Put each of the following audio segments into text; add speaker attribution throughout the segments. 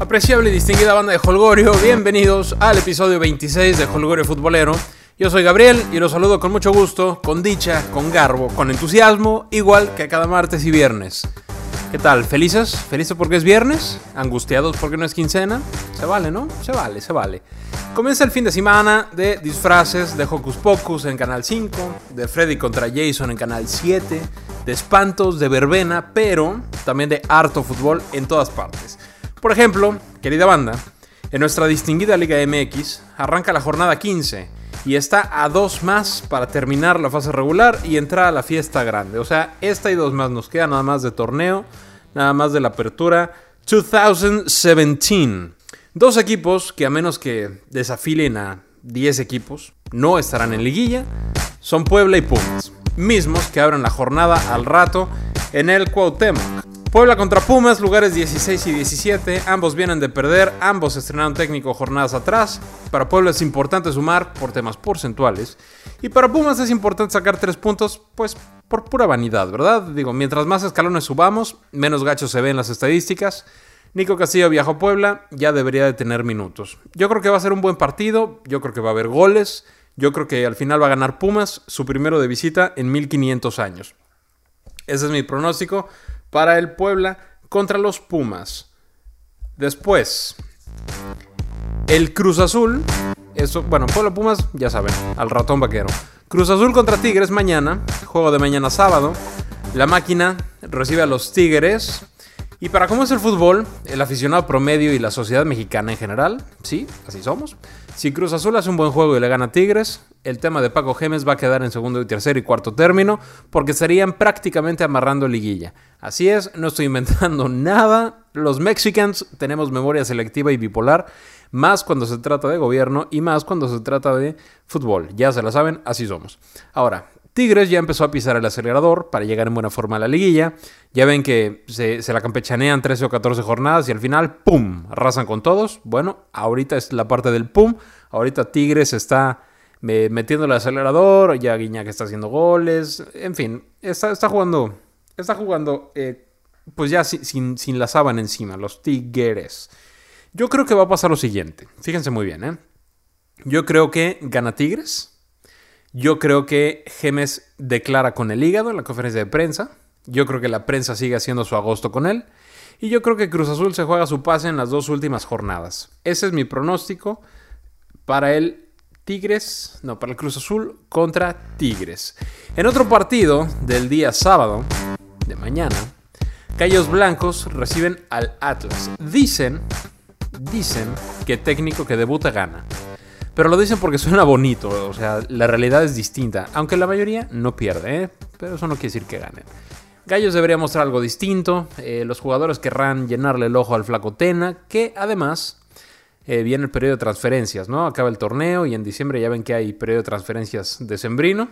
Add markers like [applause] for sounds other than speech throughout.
Speaker 1: Apreciable y distinguida banda de Holgorio, bienvenidos al episodio 26 de Holgorio Futbolero. Yo soy Gabriel y los saludo con mucho gusto, con dicha, con garbo, con entusiasmo, igual que cada martes y viernes. ¿Qué tal? ¿Felices? ¿Felices porque es viernes? ¿Angustiados porque no es quincena? Se vale, ¿no? Se vale, se vale. Comienza el fin de semana de disfraces de Hocus Pocus en Canal 5, de Freddy contra Jason en Canal 7, de espantos, de verbena, pero también de harto fútbol en todas partes. Por ejemplo, querida banda, en nuestra distinguida Liga MX arranca la jornada 15 y está a dos más para terminar la fase regular y entrar a la fiesta grande. O sea, esta y dos más nos queda nada más de torneo, nada más de la apertura 2017. Dos equipos que a menos que desafilen a 10 equipos, no estarán en liguilla, son Puebla y Pumas, mismos que abren la jornada al rato en el Cuauhtémoc. Puebla contra Pumas, lugares 16 y 17, ambos vienen de perder, ambos estrenaron técnico jornadas atrás. Para Puebla es importante sumar por temas porcentuales y para Pumas es importante sacar tres puntos, pues por pura vanidad, ¿verdad? Digo, mientras más escalones subamos, menos gachos se ven las estadísticas. Nico Castillo viajó a Puebla, ya debería de tener minutos. Yo creo que va a ser un buen partido, yo creo que va a haber goles, yo creo que al final va a ganar Pumas, su primero de visita en 1500 años. Ese es mi pronóstico para el Puebla contra los Pumas. Después, el Cruz Azul. Eso, bueno, Puebla Pumas, ya saben, al ratón vaquero. Cruz Azul contra Tigres mañana, juego de mañana sábado. La máquina recibe a los Tigres. Y para cómo es el fútbol, el aficionado promedio y la sociedad mexicana en general, sí, así somos. Si Cruz Azul hace un buen juego y le gana a Tigres, el tema de Paco Gemes va a quedar en segundo y tercer y cuarto término, porque estarían prácticamente amarrando liguilla. Así es, no estoy inventando [laughs] nada. Los mexicans tenemos memoria selectiva y bipolar, más cuando se trata de gobierno y más cuando se trata de fútbol. Ya se la saben, así somos. Ahora, Tigres ya empezó a pisar el acelerador para llegar en buena forma a la liguilla. Ya ven que se, la campechanean 13 o 14 jornadas y al final, ¡pum!, arrasan con todos. Bueno, ahorita es la parte del ¡pum! Ahorita Tigres está metiendo el acelerador, ya Guiñac está haciendo goles, en fin, está, jugando, está jugando, eh, pues ya sin, sin, la sábana encima, los Tigres. Yo creo que va a pasar lo siguiente, fíjense muy bien, ¿eh? Yo creo que gana Tigres. Yo creo que Gemes declara con el hígado en la conferencia de prensa. Yo creo que la prensa sigue haciendo su agosto con él. Y yo creo que Cruz Azul se juega su pase en las dos últimas jornadas. Ese es mi pronóstico para el Tigres, no, para el Cruz Azul contra Tigres. En otro partido del día sábado, de mañana, Callos Blancos reciben al Atlas. Dicen, dicen que técnico que debuta gana. Pero lo dicen porque suena bonito, o sea, la realidad es distinta. Aunque la mayoría no pierde, ¿eh? pero eso no quiere decir que ganen. Gallos debería mostrar algo distinto. Eh, los jugadores querrán llenarle el ojo al Flaco Tena, que además eh, viene el periodo de transferencias, ¿no? Acaba el torneo y en diciembre ya ven que hay periodo de transferencias decembrino.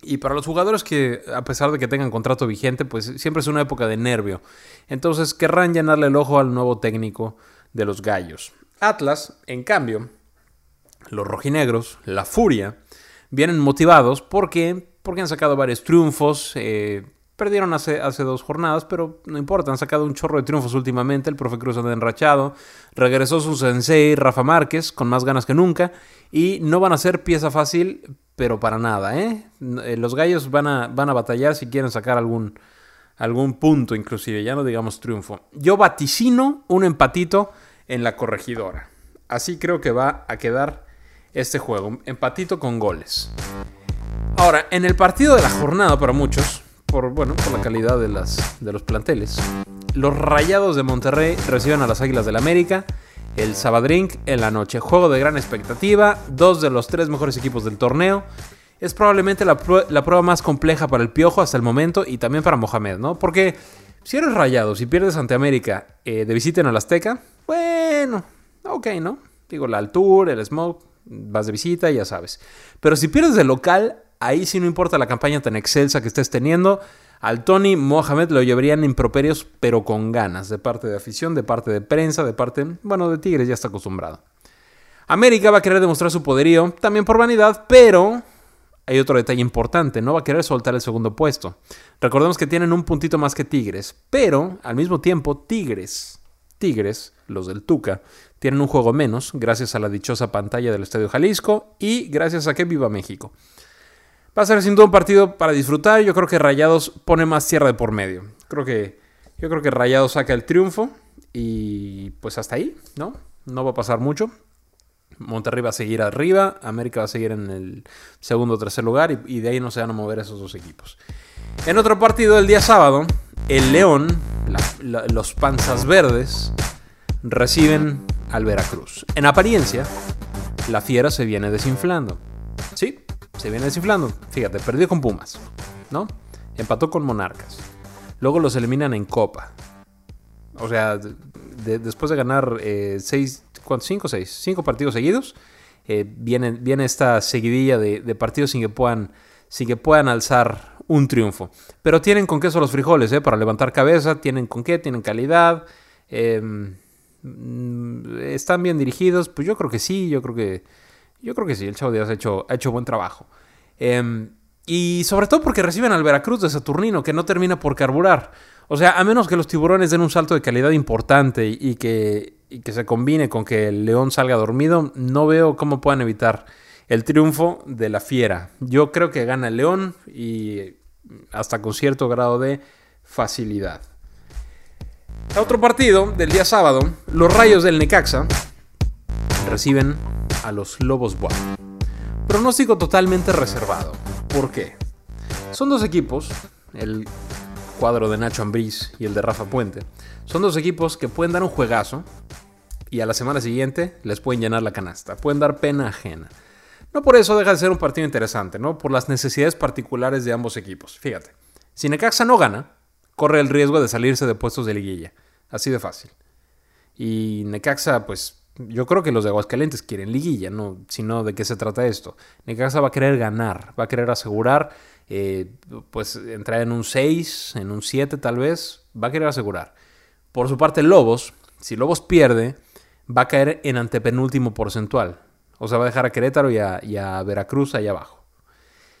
Speaker 1: Y para los jugadores que, a pesar de que tengan contrato vigente, pues siempre es una época de nervio. Entonces querrán llenarle el ojo al nuevo técnico de los gallos. Atlas, en cambio, los rojinegros, la furia, vienen motivados porque, porque han sacado varios triunfos. Eh, Perdieron hace, hace dos jornadas, pero no importa, han sacado un chorro de triunfos últimamente. El profe Cruz anda enrachado. Regresó su sensei Rafa Márquez con más ganas que nunca. Y no van a ser pieza fácil, pero para nada. ¿eh? eh los gallos van a, van a batallar si quieren sacar algún, algún punto, inclusive, ya no digamos triunfo. Yo vaticino un empatito en la corregidora. Así creo que va a quedar este juego. Empatito con goles. Ahora, en el partido de la jornada para muchos por, bueno, por la calidad de, las, de los planteles. Los Rayados de Monterrey reciben a las Águilas del América el Sabadrink en la noche. Juego de gran expectativa, dos de los tres mejores equipos del torneo. Es probablemente la, prueba más compleja para el Piojo hasta el momento y también para Mohamed, ¿no? Porque si eres rayado, si pierdes ante América eh, de visita en el Azteca, bueno, ok, ¿no? Digo, la altura, el smoke, vas de visita, ya sabes. Pero si pierdes de local, Ahí sí no importa la campaña tan excelsa que estés teniendo. Al Tony Mohamed lo llevarían improperios, pero con ganas, de parte de afición, de parte de prensa, de parte, bueno, de Tigres ya está acostumbrado. América va a querer demostrar su poderío, también por vanidad, pero hay otro detalle importante, no va a querer soltar el segundo puesto. Recordemos que tienen un puntito más que Tigres, pero al mismo tiempo Tigres, Tigres, los del Tuca, tienen un juego menos gracias a la dichosa pantalla del Estadio Jalisco y gracias a que viva México. Va a ser sin duda un partido para disfrutar. Yo creo que Rayados pone más tierra de por medio. Creo que, yo creo que Rayados saca el triunfo y pues hasta ahí, ¿no? No va a pasar mucho. Monterrey va a seguir arriba, América va a seguir en el segundo o tercer lugar y, de ahí no se van a mover esos dos equipos. En otro partido, el día sábado, el León, los Panzas Verdes, reciben al Veracruz. En apariencia, la fiera se viene desinflando. Sí, se viene desinflando. Fíjate, perdió con Pumas, ¿no? Empató con Monarcas. Luego los eliminan en Copa. O sea, después de ganar 6, eh, ¿cinco o seis? Cinco partidos seguidos. Eh, viene, viene, esta seguidilla de, partidos sin que, puedan, sin que puedan alzar un triunfo. Pero tienen con queso los frijoles, ¿eh? Para levantar cabeza, tienen con qué, tienen calidad. Mm, están bien dirigidos. Pues yo creo que sí, yo creo que. Yo creo que sí, el Chavo Díaz ha hecho, ha hecho buen trabajo. Em, y sobre todo porque reciben al Veracruz de Saturnino, que no termina por carburar. O sea, a menos que los tiburones den un salto de calidad importante y, que, que, se combine con que el león salga dormido, no veo cómo puedan evitar el triunfo de la fiera. Yo creo que gana el león y hasta con cierto grado de facilidad. Otro partido del día sábado, los Rayos del Necaxa reciben a los Lobos Buap. Pronóstico totalmente reservado. ¿Por qué? Son dos equipos, el cuadro de Nacho Ambriz y el de Rafa Puente, son dos equipos que pueden dar un juegazo y a la semana siguiente les pueden llenar la canasta, pueden dar pena ajena. No por eso deja de ser un partido interesante, ¿no? Por las necesidades particulares de ambos equipos. Fíjate, si Necaxa no gana, corre el riesgo de salirse de puestos de liguilla. Así de fácil. Y Necaxa, pues yo creo que los de Aguascalientes quieren liguilla, no, sino de qué se trata esto. Necaxa va a querer ganar, va a querer asegurar eh, pues entrar en un 6, en un 7 tal vez, va a querer asegurar. Por su parte, Lobos, si Lobos pierde, va a caer en antepenúltimo porcentual. O sea, va a dejar a Querétaro y a, Veracruz ahí abajo.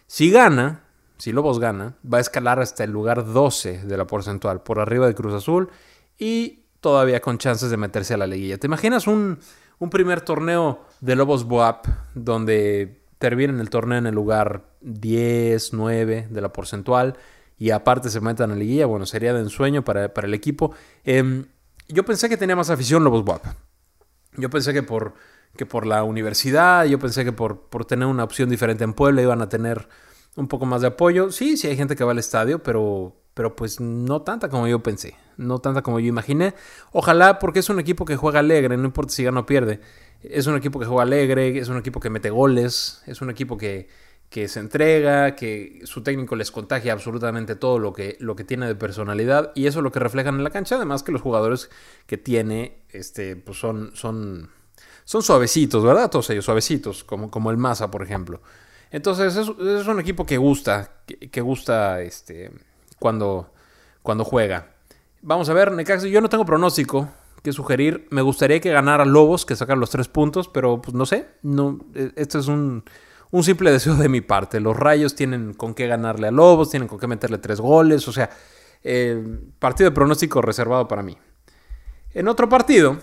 Speaker 1: Si gana, si Lobos gana, va a escalar hasta el lugar 12 de la porcentual, por arriba de Cruz Azul y todavía con chances de meterse a la liguilla. ¿Te imaginas un, un primer torneo de Lobos Boap donde terminen el torneo en el lugar 10, 9 de la porcentual y aparte se metan a la liguilla, bueno, sería de ensueño para, el equipo. Em, yo pensé que tenía más afición Lobos WAP. Yo pensé que por, que por la universidad, yo pensé que por, por tener una opción diferente en Puebla iban a tener un poco más de apoyo. Sí, sí hay gente que va al estadio, pero, pero pues no tanta como yo pensé, no tanta como yo imaginé. Ojalá porque es un equipo que juega alegre, no importa si gana o pierde. Es un equipo que juega alegre, es un equipo que mete goles, es un equipo que, se entrega, que su técnico les contagia absolutamente todo lo que, lo que tiene de personalidad y eso es lo que reflejan en la cancha, además que los jugadores que tiene este, pues son, son, son suavecitos, ¿verdad? Todos ellos suavecitos, como, como el Massa, por ejemplo. Entonces es, un equipo que gusta, que, gusta este, cuando, cuando juega. Vamos a ver, Necaxa, yo no tengo pronóstico, que sugerir. Me gustaría que ganara Lobos, que sacara los tres puntos, pero pues no sé. No, e, esto es un, simple deseo de mi parte. Los Rayos tienen con qué ganarle a Lobos, tienen con qué meterle tres goles. O sea, partido de pronóstico reservado para mí. En otro partido,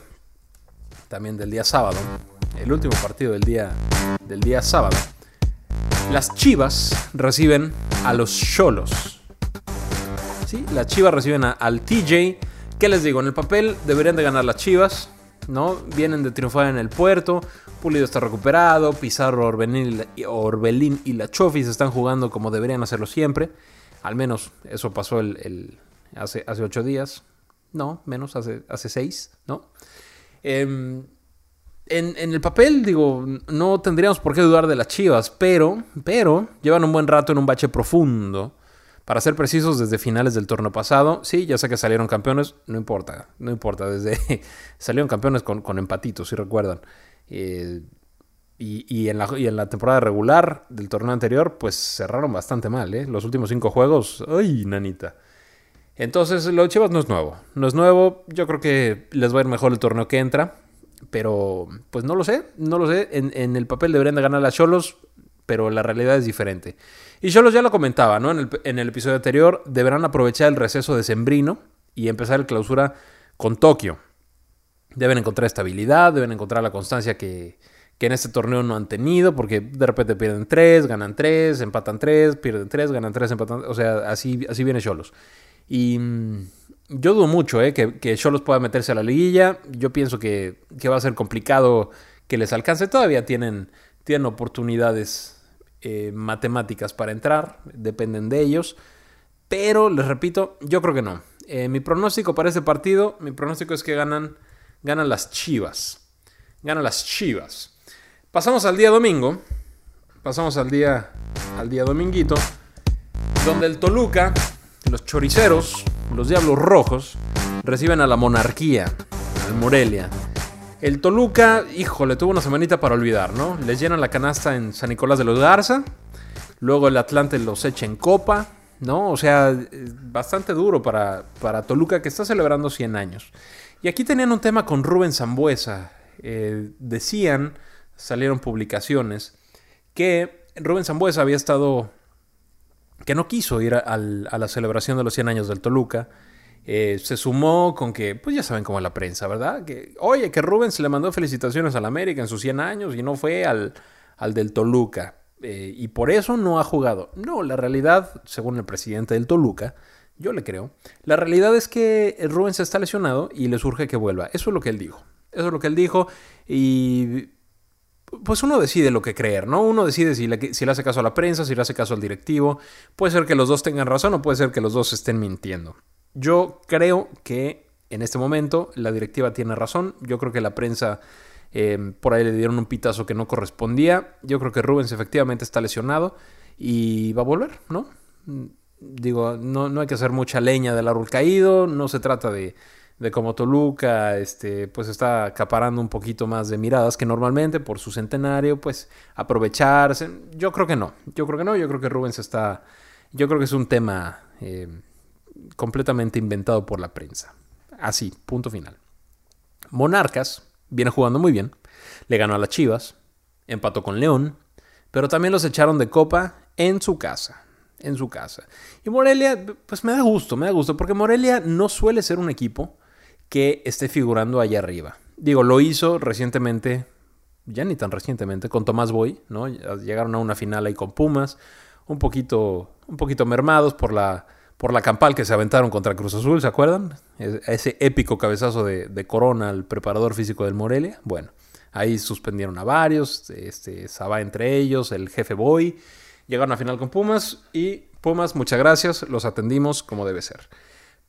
Speaker 1: también del día sábado, el último partido del día, del día sábado, las Chivas reciben a los Cholos. ¿Sí? Las Chivas reciben al TJ ¿Qué les digo? En el papel deberían de ganar las Chivas, ¿no? Vienen de triunfar en el puerto, Pulido está recuperado, Pizarro, Orbelín, y la Chofis están jugando como deberían hacerlo siempre. Al menos eso pasó el, hace, ocho días. No, menos, hace, seis, ¿no? Em, en, el papel, digo, no tendríamos por qué dudar de las Chivas, pero, pero llevan un buen rato en un bache profundo para ser precisos, desde finales del torneo pasado, sí, ya sé que salieron campeones, no importa, no importa, desde [laughs] salieron campeones con, empatitos, si recuerdan. Eh, y, en la, en la, temporada regular del torneo anterior, pues cerraron bastante mal, ¿eh? Los últimos cinco juegos, ¡ay, nanita! Entonces, lo de Chivas no es nuevo. No es nuevo, yo creo que les va a ir mejor el torneo que entra, pero pues no lo sé, no lo sé. En, en el papel deberían de ganar las Cholos, pero la realidad es diferente. Y yo ya lo comentaba, ¿no? En el, en el episodio anterior, deberán aprovechar el receso de Sembrino y empezar el clausura con Tokio. Deben encontrar estabilidad, deben encontrar la constancia que, que en este torneo no han tenido, porque de repente pierden tres, ganan tres, empatan tres, pierden tres, ganan tres, empatan. O sea, así, así viene Cholos. Y yo dudo mucho eh, que Cholos pueda meterse a la liguilla. Yo pienso que, que, va a ser complicado que les alcance. Todavía tienen, tienen oportunidades eh, matemáticas para entrar, dependen de ellos. Pero les repito, yo creo que no. Eh, mi pronóstico para este partido, mi pronóstico es que ganan, ganan las Chivas. Ganan las Chivas. Pasamos al día domingo. Pasamos al día, al día dominguito. Donde el Toluca, los choriceros, los Diablos Rojos, reciben a la monarquía, al Morelia. El Toluca, híjole, tuvo una semanita para olvidar, ¿no? Les llenan la canasta en San Nicolás de los Garza. Luego el Atlante los echa en copa, ¿no? O sea, bastante duro para, para Toluca que está celebrando 100 años. Y aquí tenían un tema con Rubén Zambuesa. Eh, decían salieron publicaciones que Rubén Zambuesa había estado, que no quiso ir a, la celebración de los 100 años del Toluca. Eh, se sumó con que, pues ya saben cómo es la prensa, ¿verdad? Que, oye, que Rubén se le mandó felicitaciones al América en sus 100 años y no fue al, al del Toluca. Eh, y por eso no ha jugado. No, la realidad, según el presidente del Toluca, yo le creo, la realidad es que Rubén se está lesionado y le surge que vuelva. Eso es lo que él dijo. Eso es lo que él dijo y pues uno decide lo que creer, ¿no? Uno decide si le, hace caso a la prensa, si le hace caso al directivo. Puede ser que los dos tengan razón o puede ser que los dos estén mintiendo. Yo creo que en este momento la directiva tiene razón. Yo creo que la prensa eh, por ahí le dieron un pitazo que no correspondía. Yo creo que Rubens efectivamente está lesionado y va a volver, ¿no? Digo, no, no hay que hacer mucha leña del árbol caído. No se trata de de como Toluca este, pues está acaparando un poquito más de miradas que normalmente por su centenario, pues aprovecharse. Yo creo que no, yo creo que no, yo creo que Rubens está, yo creo que es un tema eh, completamente inventado por la prensa. Así, punto final. Monarcas viene jugando muy bien, le ganó a las Chivas, empató con León, pero también los echaron de copa en su casa en su casa. Y Morelia, pues me da gusto, me da gusto, porque Morelia no suele ser un equipo que esté figurando allá arriba. Digo, lo hizo recientemente, ya ni tan recientemente, con Tomás Boy, ¿no? Llegaron a una final ahí con Pumas, un poquito, un poquito mermados por la, por la campal que se aventaron contra Cruz Azul, ¿se acuerdan? Ese épico cabezazo de, Corona al preparador físico del Morelia. Bueno, ahí suspendieron a varios, este, Sabá entre ellos, el jefe Boy. Llegaron a final con Pumas y Pumas, muchas gracias, los atendimos como debe ser.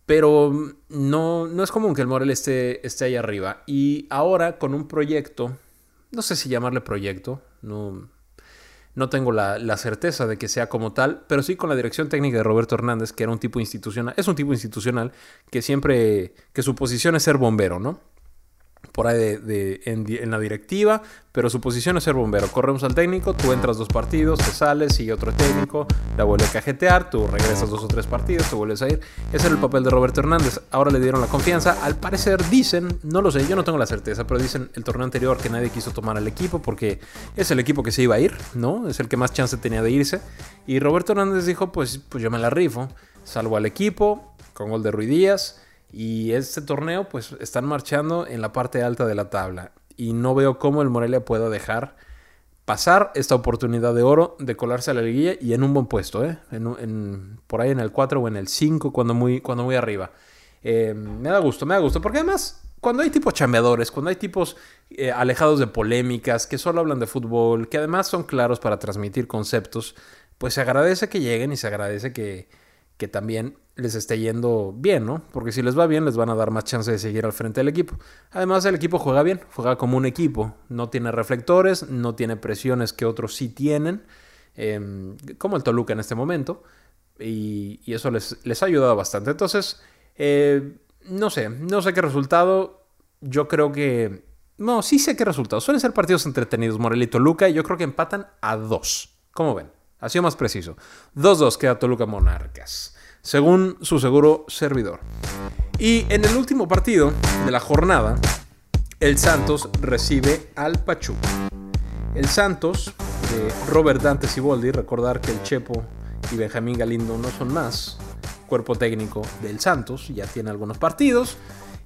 Speaker 1: Pero no, no es común que el Morel esté, esté ahí arriba. Y ahora con un proyecto, no sé si llamarle proyecto, no, no tengo la, la, certeza de que sea como tal, pero sí con la dirección técnica de Roberto Hernández, que era un tipo institucional, es un tipo institucional que siempre, que su posición es ser bombero, ¿no? Por ahí de, en, la directiva, pero su posición es ser bombero. Corremos al técnico, tú entras dos partidos, te sales, sigue otro técnico, la vuelve a cajetear, tú regresas dos o tres partidos, te vuelves a ir. Ese era el papel de Roberto Hernández. Ahora le dieron la confianza. Al parecer dicen, no lo sé, yo no tengo la certeza, pero dicen el torneo anterior que nadie quiso tomar al equipo porque es el equipo que se iba a ir, ¿no? Es el que más chance tenía de irse. Y Roberto Hernández dijo, pues, pues yo me la rifo, salvo al equipo, con gol de Ruidías y este torneo, pues están marchando en la parte alta de la tabla. Y no veo cómo el Morelia pueda dejar pasar esta oportunidad de oro de colarse a la liguilla y en un buen puesto, ¿eh? En, por ahí en el 4 o en el 5 cuando muy, cuando muy arriba. Eh, me da gusto, me da gusto, porque además cuando hay tipos chambeadores, cuando hay tipos eh, alejados de polémicas, que solo hablan de fútbol, que además son claros para transmitir conceptos, pues se agradece que lleguen y se agradece que, que también les esté yendo bien, ¿no? Porque si les va bien, les van a dar más chance de seguir al frente del equipo. Además, el equipo juega bien, juega como un equipo. No tiene reflectores, no tiene presiones que otros sí tienen, em, como el Toluca en este momento. Y, eso les, les, ha ayudado bastante. Entonces, eh, no sé, no sé qué resultado. Yo creo que... No, sí sé qué resultado. Suelen ser partidos entretenidos, Morelia y Toluca, y yo creo que empatan a dos. ¿Cómo ven? Ha sido más preciso. 2-2 queda Toluca Monarcas, según su seguro servidor. Y en el último partido de la jornada, el Santos recibe al Pachuca. El Santos de Robert Dante Siboldi, recordar que el Chepo y Benjamín Galindo no son más cuerpo técnico del Santos, ya tiene algunos partidos.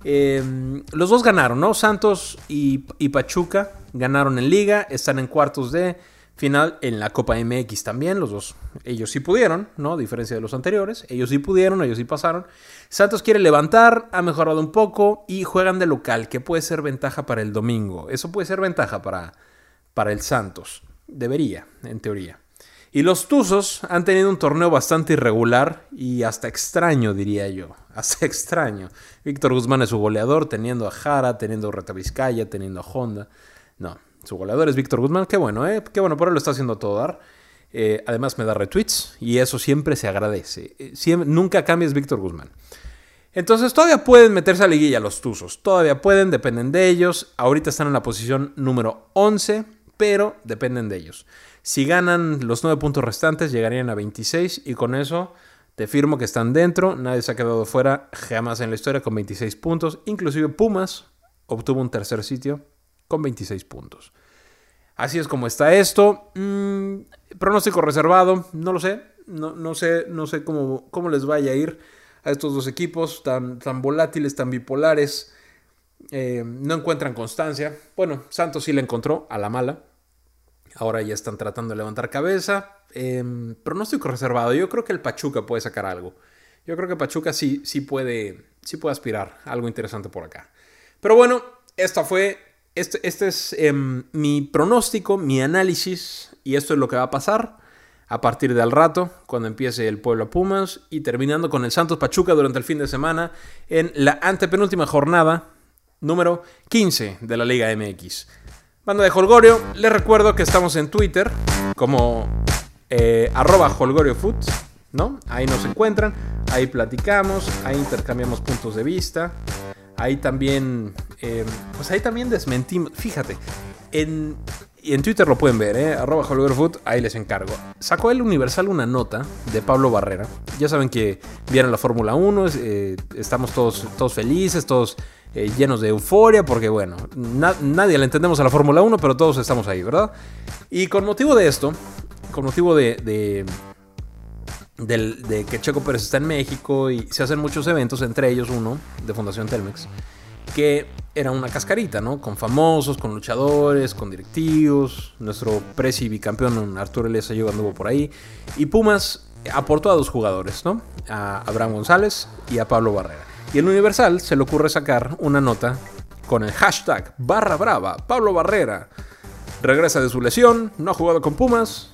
Speaker 1: Em, los dos ganaron, ¿no? Santos y, Pachuca ganaron en liga, están en cuartos de final en la Copa MX también, los dos, ellos sí pudieron, ¿no? A diferencia de los anteriores, ellos sí pudieron, ellos sí pasaron. Santos quiere levantar, ha mejorado un poco y juegan de local, que puede ser ventaja para el domingo. Eso puede ser ventaja para, para el Santos. Debería, en teoría. Y los Tuzos han tenido un torneo bastante irregular y hasta extraño, diría yo. [laughs] Hasta extraño. Víctor Guzmán es su goleador, teniendo a Jara, teniendo a Reta Vizcaya, teniendo a Honda. No, su goleador es Víctor Guzmán. Qué bueno, ¿eh? Qué bueno, por él lo está haciendo todo dar. Eh, además me da retweets y eso siempre se agradece. Eh, nunca cambies Víctor Guzmán. Entonces todavía pueden meterse a liguilla los Tuzos. Todavía pueden, dependen de ellos. Ahorita están en la posición número 11, pero dependen de ellos. Si ganan los 9 puntos restantes, llegarían a 26 y con eso te firmo que están dentro. Nadie se ha quedado fuera jamás en la historia con 26 puntos. Inclusive Pumas obtuvo un tercer sitio con 26 puntos. Así es como está esto. Mm, pronóstico reservado, no lo sé. No, sé, no sé cómo, cómo, les vaya a ir a estos dos equipos tan, tan volátiles, tan bipolares. Eh, no encuentran constancia. Bueno, Santos sí la encontró a la mala. Ahora ya están tratando de levantar cabeza. Eh, pronóstico reservado. Yo creo que el Pachuca puede sacar algo. Yo creo que Pachuca sí, sí, puede, sí puede aspirar algo interesante por acá. Pero bueno, esta fue. Este, este es em, mi pronóstico, mi análisis. Y esto es lo que va a pasar a partir de al rato, cuando empiece el Pueblo Pumas. Y terminando con el Santos Pachuca durante el fin de semana en la antepenúltima jornada número 15 de la Liga MX. Banda de Holgorio, les recuerdo que estamos en Twitter como eh, arroba holgoriofood, ¿no? Ahí nos encuentran, ahí platicamos, ahí intercambiamos puntos de vista, ahí también, eh, pues ahí también desmentimos, fíjate, en, en Twitter lo pueden ver, ¿eh? arroba holgoriofood, ahí les encargo. Sacó el Universal una nota de Pablo Barrera, ya saben que vieron la Fórmula 1, eh, estamos todos, todos felices, todos eh, llenos de euforia, porque bueno, nadie le entendemos a la Fórmula 1, pero todos estamos ahí, ¿verdad? Y con motivo de esto, con motivo de, de, que Checo Pérez está en México y se hacen muchos eventos, entre ellos uno de Fundación Telmex, que era una cascarita, ¿no? Con famosos, con luchadores, con directivos. Nuestro presi bicampeón Arturo Ayuba anduvo por ahí. Y Pumas aportó a dos jugadores, ¿no? A Abraham González y a Pablo Barrera. Y el Universal se le ocurre sacar una nota con el hashtag barra brava, Pablo Barrera. Regresa de su lesión, no ha jugado con Pumas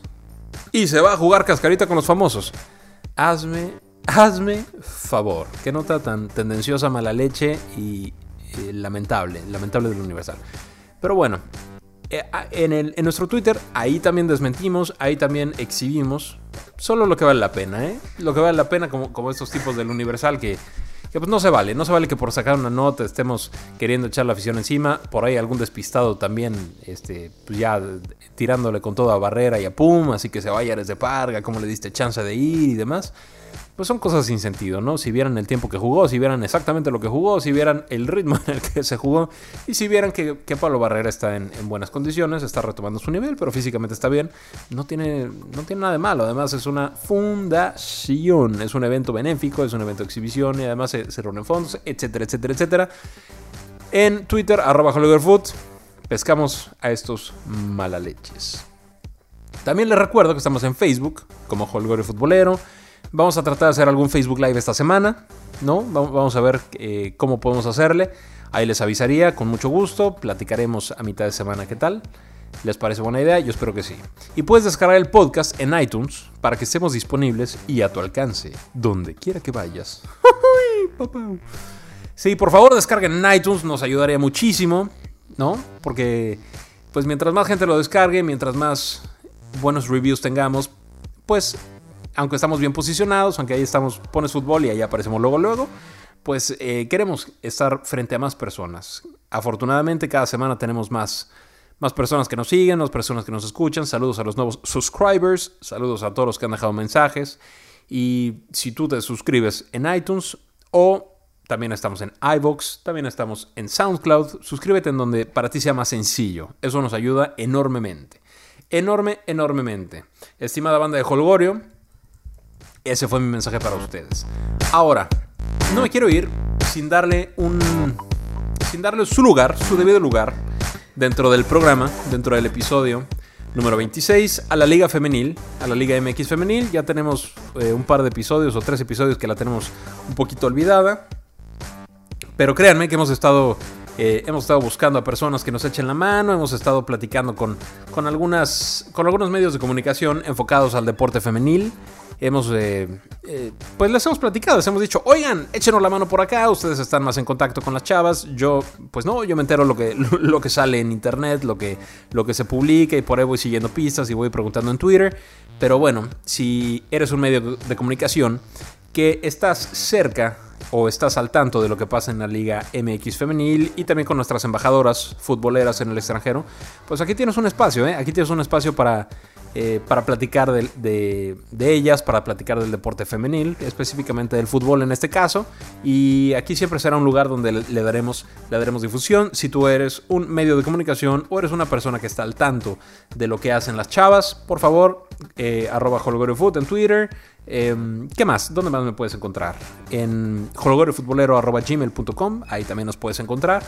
Speaker 1: y se va a jugar cascarita con los famosos. Hazme, hazme favor. Qué nota tan tendenciosa, mala leche y lamentable, lamentable del Universal. Pero bueno, eh, en, nuestro Twitter, ahí también desmentimos, ahí también exhibimos solo lo que vale la pena, ¿eh? Lo que vale la pena, como, como estos tipos del Universal que que pues no se vale, no se vale que por sacar una nota estemos queriendo echar la afición encima, por ahí algún despistado también, este, pues ya tirándole con toda barrera y a pum, así que se vaya desde Parga, como le diste chance de ir y demás pues son cosas sin sentido, ¿no? Si vieran el tiempo que jugó, si vieran exactamente lo que jugó, si vieran el ritmo [laughs] en el que se jugó y si vieran que, Pablo Barrera está en, buenas condiciones, está retomando su nivel, pero físicamente está bien, no tiene, no tiene nada de malo. Además es una fundación, es un evento benéfico, es un evento de exhibición y además se, se reúnen fondos, etcétera, etcétera, etcétera. En Twitter, arroba HollywoodFood, pescamos a estos malaleches. También les recuerdo que estamos en Facebook como Holgorio Futbolero. Vamos a tratar de hacer algún Facebook Live esta semana, ¿no? Vamos a ver eh, cómo podemos hacerle. Ahí les avisaría con mucho gusto. Platicaremos a mitad de semana qué tal. ¿Les parece buena idea? Yo espero que sí. Y puedes descargar el podcast en iTunes para que estemos disponibles y a tu alcance, donde quiera que vayas. [laughs] Sí, por favor descarguen en iTunes, nos ayudaría muchísimo, ¿no? Porque, pues mientras más gente lo descargue, mientras más buenos reviews tengamos, pues aunque estamos bien posicionados, aunque ahí estamos, pones fútbol y ahí aparecemos luego, luego, pues eh, queremos estar frente a más personas. Afortunadamente cada semana tenemos más, más personas que nos siguen, más personas que nos escuchan. Saludos a los nuevos subscribers, saludos a todos los que han dejado mensajes. Y si tú te suscribes en iTunes o también estamos en iVoox, también estamos en SoundCloud, suscríbete en donde para ti sea más sencillo. Eso nos ayuda enormemente. Enorme, enormemente. Estimada banda de Holgorio, ese fue mi mensaje para ustedes. Ahora, no me quiero ir sin darle un. sin darle su lugar, su debido lugar, dentro del programa, dentro del episodio número 26, a la Liga Femenil, a la Liga MX Femenil. Ya tenemos eh, un par de episodios o tres episodios que la tenemos un poquito olvidada. Pero créanme que hemos estado eh, hemos estado buscando a personas que nos echen la mano, hemos estado platicando con, con, algunas, con algunos medios de comunicación enfocados al deporte femenil. Hemos, eh, eh, pues les hemos platicado, les hemos dicho, oigan, échenos la mano por acá, ustedes están más en contacto con las chavas. Yo, pues no, yo me entero lo que, [laughs] lo que sale en internet, lo que, lo que se publica y por ahí voy siguiendo pistas y voy preguntando en Twitter. Pero bueno, si eres un medio de comunicación que estás cerca o estás al tanto de lo que pasa en la Liga MX femenil y también con nuestras embajadoras futboleras en el extranjero, pues aquí tienes un espacio, ¿eh? aquí tienes un espacio para, eh, para platicar de, ellas, para platicar del deporte femenil, específicamente del fútbol en este caso, y aquí siempre será un lugar donde le, daremos, le daremos difusión. Si tú eres un medio de comunicación o eres una persona que está al tanto de lo que hacen las chavas, por favor, eh, arroba Foot en Twitter, Em, ¿Qué más? ¿Dónde más me puedes encontrar? En holgorefutbolero.gmail.com, ahí también nos puedes encontrar.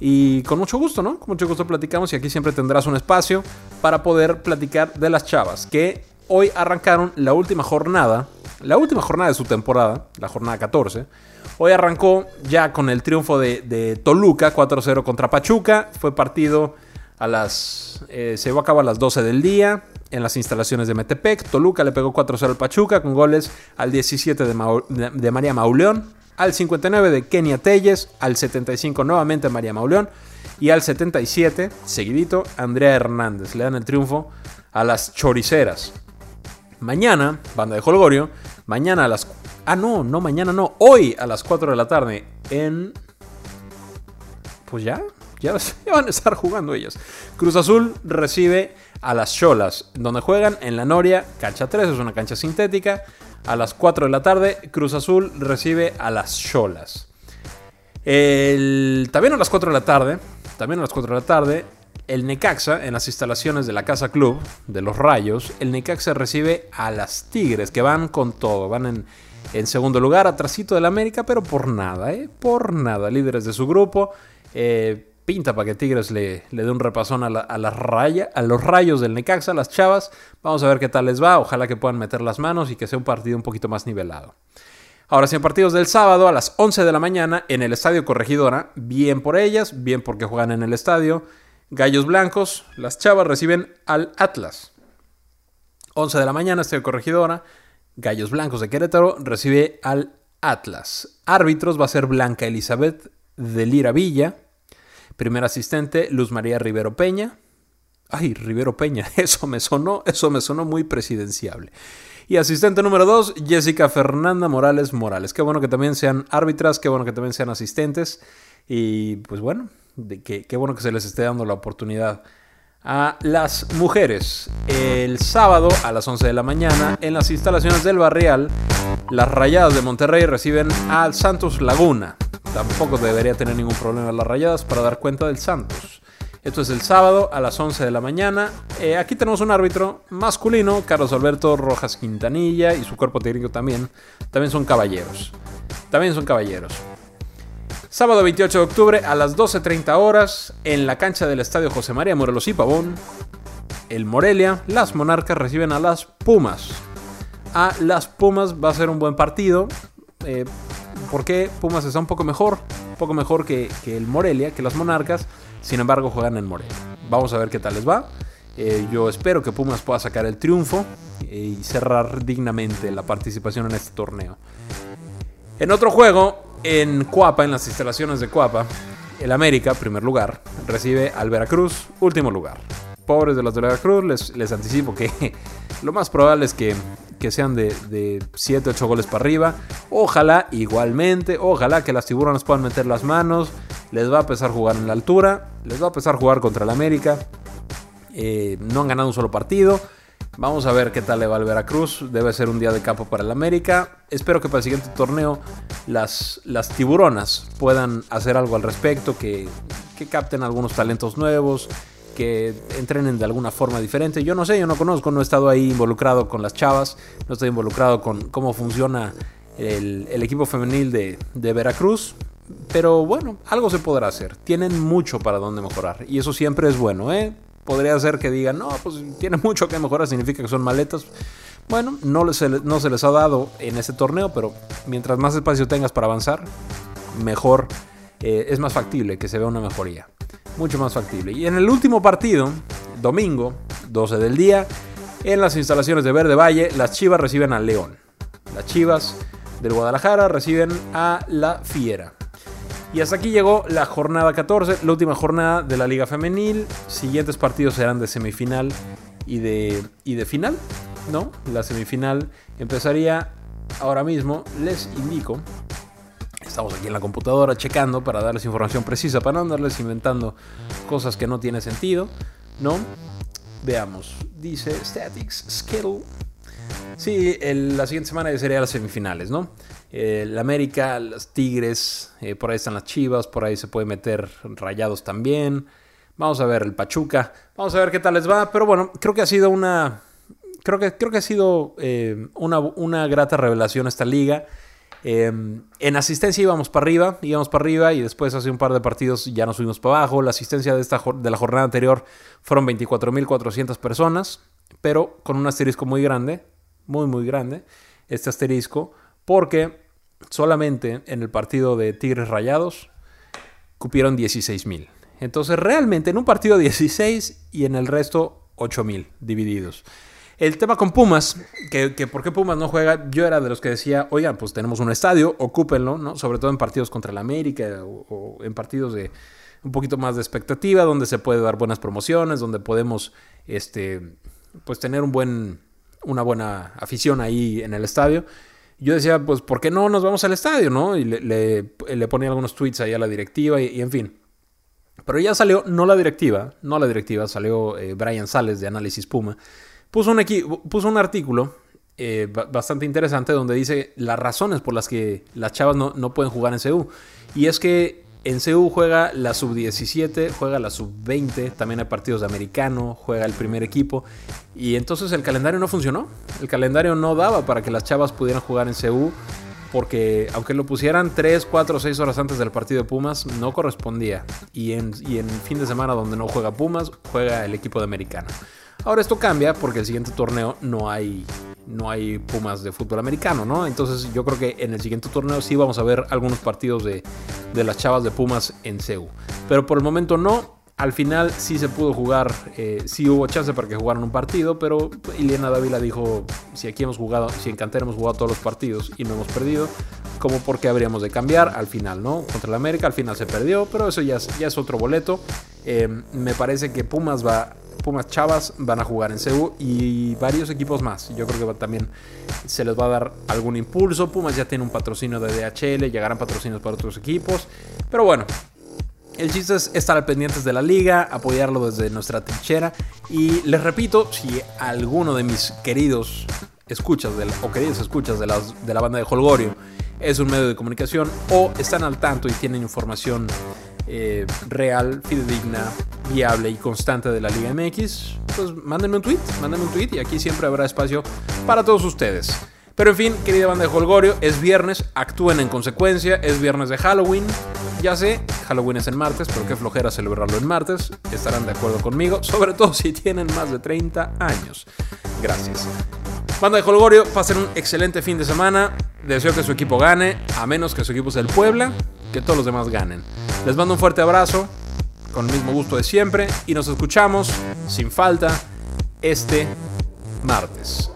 Speaker 1: Y con mucho gusto, ¿no? Con mucho gusto platicamos y aquí siempre tendrás un espacio para poder platicar de las chavas que hoy arrancaron la última jornada, la última jornada de su temporada, la jornada 14. Hoy arrancó ya con el triunfo de, Toluca 4-0 contra Pachuca. Fue partido a las... Eh, se llevó a cabo a las 12 del día en las instalaciones de Metepec. Toluca le pegó 4-0 al Pachuca con goles al 17 de, María Mauleón, al 59 de Kenia Telles, al 75 nuevamente María Mauleón y al 77, seguidito, Andrea Hernández. Le dan el triunfo a las choriceras. Mañana, banda de Holgorio, mañana a las... Ah, no, no, mañana no, hoy a las 4 de la tarde en... Pues ya, ya, [laughs] van a estar jugando ellas. Cruz Azul recibe a las Cholas, donde juegan en la Noria, cancha 3, es una cancha sintética. A las 4 de la tarde, Cruz Azul recibe a las Cholas. también a las 4 de la tarde, también a las 4 de la tarde, el Necaxa, en las instalaciones de la Casa Club de los Rayos, el Necaxa recibe a las Tigres, que van con todo, van en, en segundo lugar, atrasito del América, pero por nada, ¿eh? Por nada, líderes de su grupo. Eh, pinta para que Tigres le, le dé un repasón a, la, a, a los rayos del Necaxa, las chavas. Vamos a ver qué tal les va. Ojalá que puedan meter las manos y que sea un partido un poquito más nivelado. Ahora sí, partidos del sábado a las 11 de la mañana en el Estadio Corregidora. Bien por ellas, bien porque juegan en el estadio. Gallos Blancos, las chavas reciben al Atlas. 11 de la mañana, Estadio Corregidora. Gallos Blancos de Querétaro recibe al Atlas. Árbitros va a ser Blanca Elizabeth de Lira Villa. Primer asistente, Luz María Rivero Peña. Ay, Rivero Peña, [laughs] eso me sonó, eso me sonó muy presidenciable. Y asistente número 2, Jessica Fernanda Morales Morales. Qué bueno que también sean árbitras, qué bueno que también sean asistentes. Y pues bueno, qué bueno que se les esté dando la oportunidad a las mujeres. El sábado a las 11 de la mañana en las instalaciones del Barrial, las Rayadas de Monterrey reciben al Santos Laguna. Tampoco debería tener ningún problema las rayadas para dar cuenta del Santos. Esto es el sábado a las 11 de la mañana. Eh, aquí tenemos un árbitro masculino, Carlos Alberto Rojas Quintanilla, y su cuerpo técnico también. También son caballeros. También son caballeros. Sábado 28 de octubre a las 12.30 horas en la cancha del Estadio José María Morelos y Pavón. El Morelia, las Monarcas reciben a las Pumas. A las Pumas va a ser un buen partido. Eh, porque Pumas está un poco mejor, un poco mejor que, el Morelia, que las Monarcas, sin embargo juegan en Morelia. Vamos a ver qué tal les va. Eh, yo espero que Pumas pueda sacar el triunfo eh, y cerrar dignamente la participación en este torneo. En otro juego, en Cuapa, en las instalaciones de Cuapa, el América, primer lugar, recibe al Veracruz, último lugar. Pobres de los de Veracruz, les, les anticipo que [laughs] lo más probable es que que sean de, 7, 8 goles para arriba. Ojalá, igualmente, ojalá que las tiburones puedan meter las manos. Les va a pesar jugar en la altura. Les va a pesar jugar contra el América. Eh, no han ganado un solo partido. Vamos a ver qué tal le va al Veracruz. Debe ser un día de campo para el América. Espero que para el siguiente torneo las, las tiburonas puedan hacer algo al respecto, que, que capten algunos talentos nuevos, que entrenen de alguna forma diferente. Yo no sé, yo no conozco, no he estado ahí involucrado con las chavas, no estoy involucrado con cómo funciona el, equipo femenil de, Veracruz. pero bueno, algo se podrá hacer. Tienen mucho para donde mejorar. Y eso siempre es bueno, ¿eh? Podría ser que digan, no, pues tiene mucho que mejorar, significa que son maletas. Bueno, no, se les ha dado en este torneo, pero mientras más espacio tengas para avanzar, mejor eh, es más factible que se vea una mejoría. Mucho más factible. Y en el último partido, domingo, 12 del día, en las instalaciones de Verde Valle, las Chivas reciben a León. Las Chivas del Guadalajara reciben a la Fiera. Y hasta aquí llegó la jornada 14, la última jornada de la Liga Femenil. Siguientes partidos serán de semifinal y de, y de final, ¿no? La semifinal empezaría ahora mismo, les indico. Estamos aquí en la computadora checando para darles información precisa, para no andarles inventando cosas que no tienen sentido, ¿no? Veamos, dice Statics Skittle. Sí, la siguiente semana sería las semifinales, ¿no? El América, los Tigres, eh, por ahí están las Chivas, por ahí se puede meter Rayados también. Vamos a ver el Pachuca, vamos a ver qué tal les va, pero bueno, creo que ha sido una, creo que, creo que ha sido eh, una, grata revelación esta liga. En asistencia íbamos para arriba, íbamos para arriba y después hace un par de partidos ya nos subimos para abajo. La asistencia de, esta, de la jornada anterior fueron 24.400 personas, pero con un asterisco muy grande, muy muy grande, este asterisco, porque solamente en el partido de Tigres Rayados cupieron 16 mil. Entonces realmente en un partido 16 y en el resto 8 mil divididos. El tema con Pumas, que, por qué Pumas no juega, yo era de los que decía, oigan, pues tenemos un estadio, ocúpenlo, ¿no? Sobre todo en partidos contra el América o, en partidos de un poquito más de expectativa, donde se puede dar buenas promociones, donde podemos, este, pues tener un buen, una buena afición ahí en el estadio yo decía, pues, ¿por qué no nos vamos al estadio, no? Y le, le, ponía algunos tweets ahí a la directiva y, en fin. Pero ya salió, no la directiva, no la directiva, salió eh, Brian Sales de Análisis Puma. Puso un, puso un artículo eh, bastante interesante donde dice las razones por las que las chavas no, no pueden jugar en CU. Y es que en CU juega la sub-17, juega la sub-20, también hay partidos de americano, juega el primer equipo. Y entonces el calendario no funcionó. El calendario no daba para que las chavas pudieran jugar en CU porque aunque lo pusieran 3, 4, 6 horas antes del partido de Pumas, no correspondía. Y en, y en fin de semana donde no juega Pumas, juega el equipo de americano. Ahora esto cambia porque el siguiente torneo no hay no hay Pumas de fútbol americano, ¿no? Entonces yo creo que en el siguiente torneo sí vamos a ver algunos partidos de, las chavas de Pumas en CEU. Pero por el momento no. Al final sí se pudo jugar, eh, sí hubo chance para que jugaran un partido, pero Ileana Dávila dijo, si aquí hemos jugado, si en Cantera hemos jugado todos los partidos y no hemos perdido, ¿cómo por qué habríamos de cambiar al final, no? Contra el América al final se perdió, pero eso ya es, otro boleto. Eh, me parece que Pumas va Pumas Chavas van a jugar en CEU y varios equipos más. Yo creo que también se les va a dar algún impulso. Pumas ya tiene un patrocinio de DHL, llegarán patrocinios para otros equipos. Pero bueno, el chiste es estar al pendientes de la liga, apoyarlo desde nuestra trinchera. Y les repito, si alguno de mis queridos escuchas o queridos escuchas de, de la banda de Holgorio es un medio de comunicación o están al tanto y tienen información eh, real, fidedigna, viable y constante de la Liga MX, pues mándenme un tweet, mándenme un tweet y aquí siempre habrá espacio para todos ustedes. Pero en fin, querida banda de Holgorio, es viernes, actúen en consecuencia, es viernes de Halloween. Ya sé, Halloween es en martes, pero qué flojera celebrarlo en martes. Estarán de acuerdo conmigo, sobre todo si tienen más de 30 años. Gracias. Banda de Holgorio, pasen un excelente fin de semana. Deseo que su equipo gane, a menos que su equipo sea el Puebla, que todos los demás ganen. Les mando un fuerte abrazo, con el mismo gusto de siempre, y nos escuchamos sin falta este martes.